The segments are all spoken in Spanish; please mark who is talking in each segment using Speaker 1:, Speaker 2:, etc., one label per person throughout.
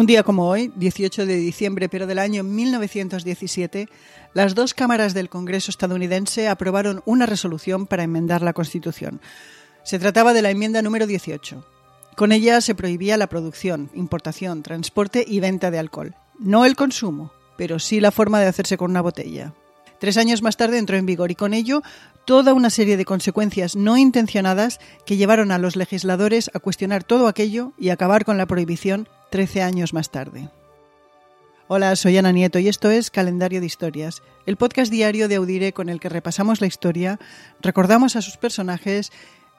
Speaker 1: Un día como hoy, 18 de diciembre, pero del año 1917, las dos cámaras del Congreso estadounidense aprobaron una resolución para enmendar la Constitución. Se trataba de la enmienda número 18. Con ella se prohibía la producción, importación, transporte y venta de alcohol. No el consumo, pero sí la forma de hacerse con una botella. Tres años más tarde entró en vigor y con ello toda una serie de consecuencias no intencionadas que llevaron a los legisladores a cuestionar todo aquello y acabar con la prohibición 13 años más tarde. Hola, soy Ana Nieto y esto es Calendario de Historias, el podcast diario de Audire con el que repasamos la historia, recordamos a sus personajes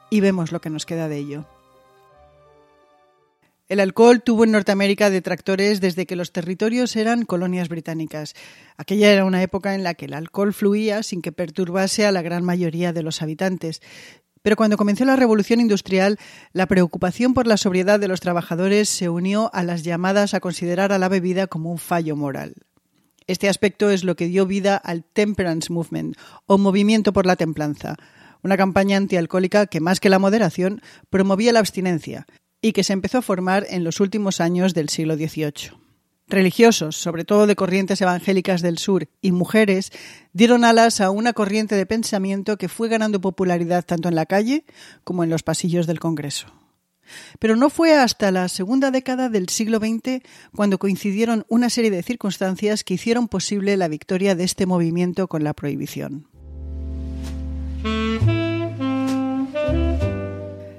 Speaker 1: y vemos lo que nos queda de ello. El alcohol tuvo en Norteamérica detractores desde que los territorios eran colonias británicas. Aquella era una época en la que el alcohol fluía sin que perturbase a la gran mayoría de los habitantes. Pero cuando comenzó la revolución industrial, la preocupación por la sobriedad de los trabajadores se unió a las llamadas a considerar a la bebida como un fallo moral. Este aspecto es lo que dio vida al Temperance Movement, o Movimiento por la Templanza, una campaña antialcohólica que más que la moderación promovía la abstinencia, y que se empezó a formar en los últimos años del siglo XVIII. Religiosos, sobre todo de corrientes evangélicas del sur, y mujeres, dieron alas a una corriente de pensamiento que fue ganando popularidad tanto en la calle como en los pasillos del Congreso. Pero no fue hasta la segunda década del siglo XX cuando coincidieron una serie de circunstancias que hicieron posible la victoria de este movimiento con la prohibición.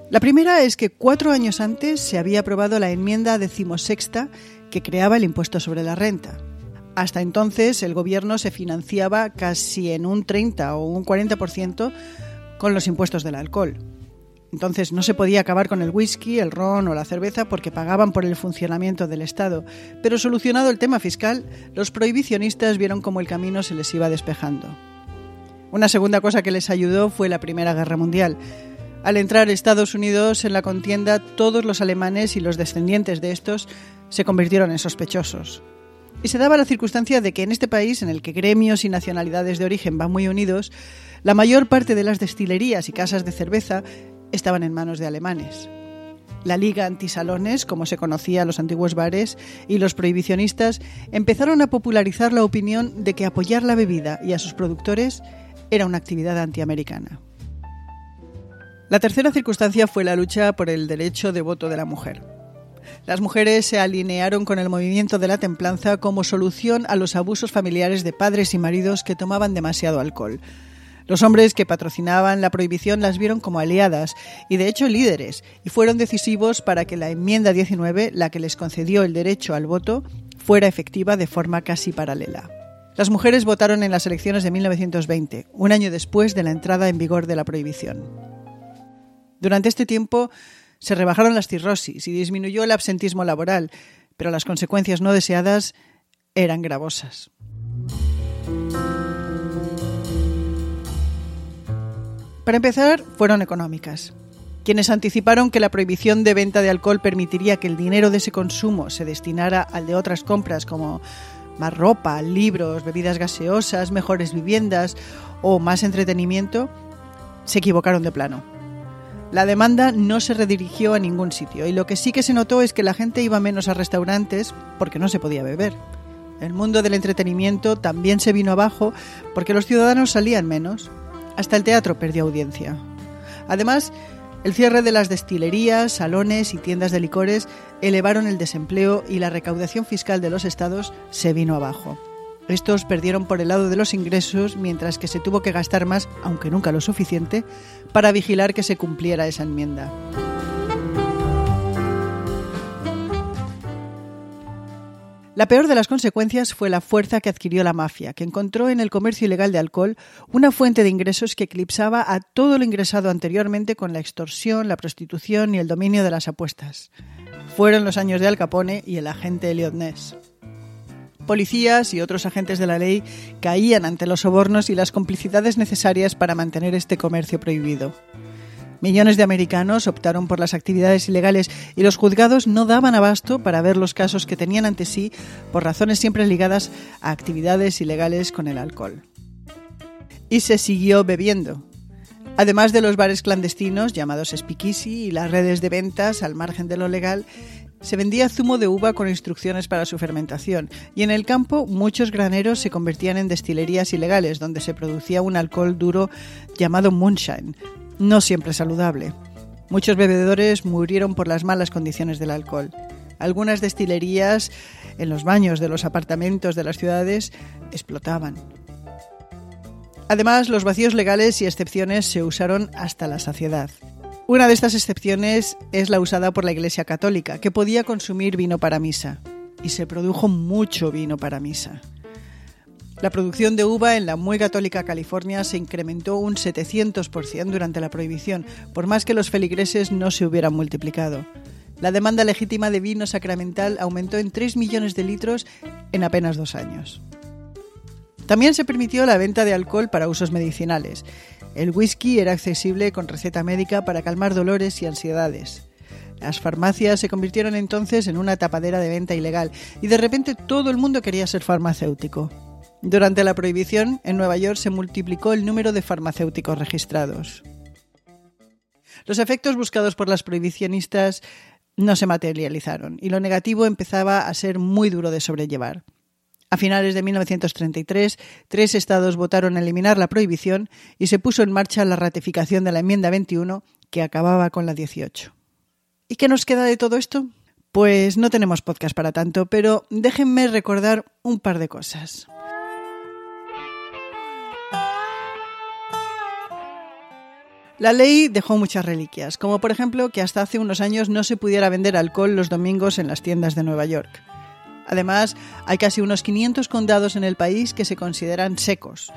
Speaker 1: La primera es que cuatro años antes se había aprobado la enmienda decimosexta que creaba el impuesto sobre la renta. Hasta entonces el gobierno se financiaba casi en un 30 o un 40% con los impuestos del alcohol. Entonces no se podía acabar con el whisky, el ron o la cerveza porque pagaban por el funcionamiento del Estado. Pero solucionado el tema fiscal, los prohibicionistas vieron cómo el camino se les iba despejando. Una segunda cosa que les ayudó fue la Primera Guerra Mundial. Al entrar Estados Unidos en la contienda, todos los alemanes y los descendientes de estos se convirtieron en sospechosos. Y se daba la circunstancia de que en este país, en el que gremios y nacionalidades de origen van muy unidos, la mayor parte de las destilerías y casas de cerveza estaban en manos de alemanes. La Liga Antisalones, como se conocía a los antiguos bares, y los prohibicionistas empezaron a popularizar la opinión de que apoyar la bebida y a sus productores era una actividad antiamericana. La tercera circunstancia fue la lucha por el derecho de voto de la mujer. Las mujeres se alinearon con el movimiento de la templanza como solución a los abusos familiares de padres y maridos que tomaban demasiado alcohol. Los hombres que patrocinaban la prohibición las vieron como aliadas y de hecho líderes y fueron decisivos para que la enmienda 19, la que les concedió el derecho al voto, fuera efectiva de forma casi paralela. Las mujeres votaron en las elecciones de 1920, un año después de la entrada en vigor de la prohibición. Durante este tiempo se rebajaron las cirrosis y disminuyó el absentismo laboral, pero las consecuencias no deseadas eran gravosas. Para empezar, fueron económicas. Quienes anticiparon que la prohibición de venta de alcohol permitiría que el dinero de ese consumo se destinara al de otras compras como más ropa, libros, bebidas gaseosas, mejores viviendas o más entretenimiento, se equivocaron de plano. La demanda no se redirigió a ningún sitio y lo que sí que se notó es que la gente iba menos a restaurantes porque no se podía beber. El mundo del entretenimiento también se vino abajo porque los ciudadanos salían menos. Hasta el teatro perdió audiencia. Además, el cierre de las destilerías, salones y tiendas de licores elevaron el desempleo y la recaudación fiscal de los estados se vino abajo. Estos perdieron por el lado de los ingresos, mientras que se tuvo que gastar más, aunque nunca lo suficiente, para vigilar que se cumpliera esa enmienda. La peor de las consecuencias fue la fuerza que adquirió la mafia, que encontró en el comercio ilegal de alcohol una fuente de ingresos que eclipsaba a todo lo ingresado anteriormente con la extorsión, la prostitución y el dominio de las apuestas. Fueron los años de Al Capone y el agente Elliot Ness. Policías y otros agentes de la ley caían ante los sobornos y las complicidades necesarias para mantener este comercio prohibido. Millones de americanos optaron por las actividades ilegales y los juzgados no daban abasto para ver los casos que tenían ante sí por razones siempre ligadas a actividades ilegales con el alcohol. Y se siguió bebiendo. Además de los bares clandestinos llamados speakeasy y las redes de ventas al margen de lo legal, Se vendía zumo de uva con instrucciones para su fermentación y en el campo muchos graneros se convertían en destilerías ilegales donde se producía un alcohol duro llamado moonshine, no siempre saludable. Muchos bebedores murieron por las malas condiciones del alcohol. Algunas destilerías en los baños de los apartamentos de las ciudades explotaban. Además, los vacíos legales y excepciones se usaron hasta la saciedad. Una de estas excepciones es la usada por la Iglesia Católica, que podía consumir vino para misa. Y se produjo mucho vino para misa. La producción de uva en la muy católica California se incrementó un 700% durante la prohibición, por más que los feligreses no se hubieran multiplicado. La demanda legítima de vino sacramental aumentó en 3 millones de litros en apenas dos años. También se permitió la venta de alcohol para usos medicinales el whisky era accesible con receta médica para calmar dolores y ansiedades. Las farmacias se convirtieron entonces en una tapadera de venta ilegal y de repente todo el mundo quería ser farmacéutico. Durante la prohibición, en Nueva York se multiplicó el número de farmacéuticos registrados. Los efectos buscados por las prohibicionistas no se materializaron y lo negativo empezaba a ser muy duro de sobrellevar. A finales de 1933, tres estados votaron eliminar la prohibición y se puso en marcha la ratificación de la enmienda 21, que acababa con la 18. ¿Y qué nos queda de todo esto? Pues no tenemos podcast para tanto, pero déjenme recordar un par de cosas. La ley dejó muchas reliquias, como por ejemplo que hasta hace unos años no se pudiera vender alcohol los domingos en las tiendas de Nueva York. Además, hay casi unos 500 condados en el país que se consideran secos,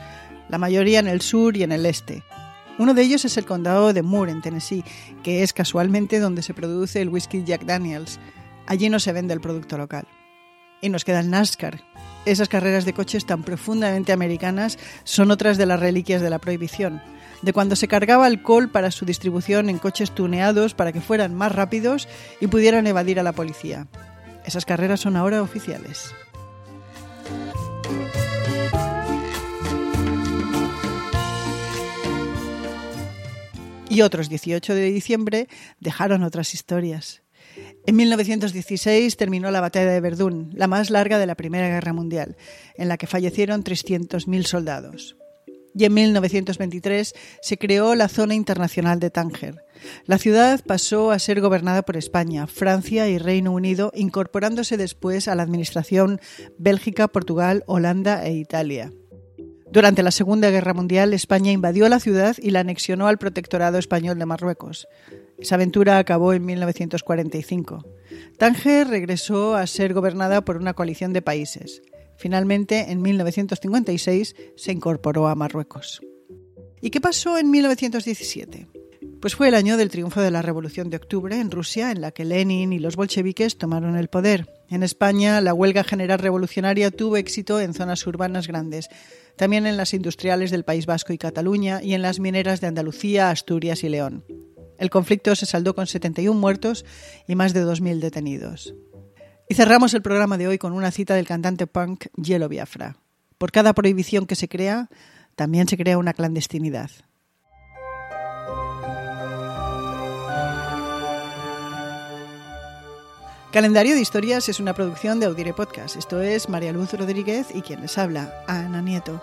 Speaker 1: la mayoría en el sur y en el este. Uno de ellos es el condado de Moore, en Tennessee, que es casualmente donde se produce el whisky Jack Daniels. Allí no se vende el producto local. Y nos queda el NASCAR. Esas carreras de coches tan profundamente americanas son otras de las reliquias de la prohibición, de cuando se cargaba alcohol para su distribución en coches tuneados para que fueran más rápidos y pudieran evadir a la policía. Esas carreras son ahora oficiales. Y otros 18 de diciembre dejaron otras historias. En 1916 terminó la batalla de Verdún, la más larga de la Primera Guerra Mundial, en la que fallecieron 300.000 soldados y en 1923 se creó la Zona Internacional de Tánger. La ciudad pasó a ser gobernada por España, Francia y Reino Unido, incorporándose después a la administración Bélgica, Portugal, Holanda e Italia. Durante la Segunda Guerra Mundial, España invadió la ciudad y la anexionó al protectorado español de Marruecos. Esa aventura acabó en 1945. Tánger regresó a ser gobernada por una coalición de países. Finalmente, en 1956, se incorporó a Marruecos. ¿Y qué pasó en 1917? Pues fue el año del triunfo de la Revolución de Octubre en Rusia, en la que Lenin y los bolcheviques tomaron el poder. En España, la huelga general revolucionaria tuvo éxito en zonas urbanas grandes, también en las industriales del País Vasco y Cataluña y en las mineras de Andalucía, Asturias y León. El conflicto se saldó con 71 muertos y más de 2.000 detenidos. Y cerramos el programa de hoy con una cita del cantante punk Yellow Biafra. Por cada prohibición que se crea, también se crea una clandestinidad. Calendario de Historias es una producción de Audire Podcast. Esto es María Luz Rodríguez y quien les habla, Ana Nieto.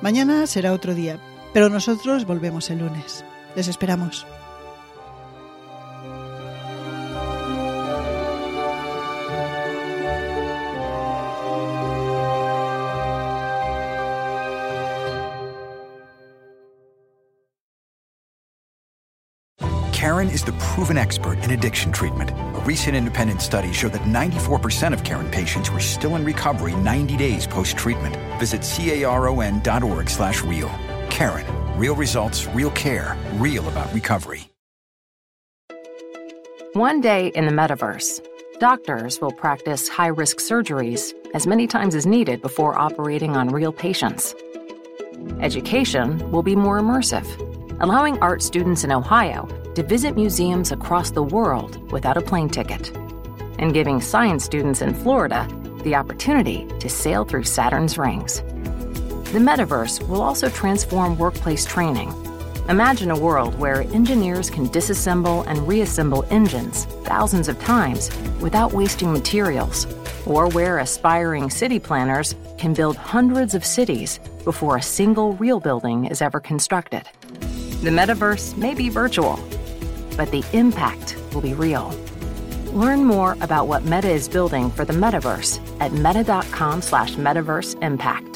Speaker 1: Mañana será otro día, pero nosotros volvemos el lunes. Les esperamos.
Speaker 2: Karen is the proven expert in addiction treatment. A recent independent study showed that 94% of Karen patients were still in recovery 90 days post-treatment. Visit caron.org slash real. Karen. Real results, real care, real about recovery.
Speaker 3: One day in the metaverse, doctors will practice high-risk surgeries as many times as needed before operating on real patients. Education will be more immersive allowing art students in Ohio to visit museums across the world without a plane ticket, and giving science students in Florida the opportunity to sail through Saturn's rings. The metaverse will also transform workplace training, Imagine a world where engineers can disassemble and reassemble engines thousands of times without wasting materials, or where aspiring city planners can build hundreds of cities before a single real building is ever constructed. The metaverse may be virtual, but the impact will be real. Learn more about what Meta is building for the metaverse at meta.com slash metaverse impact.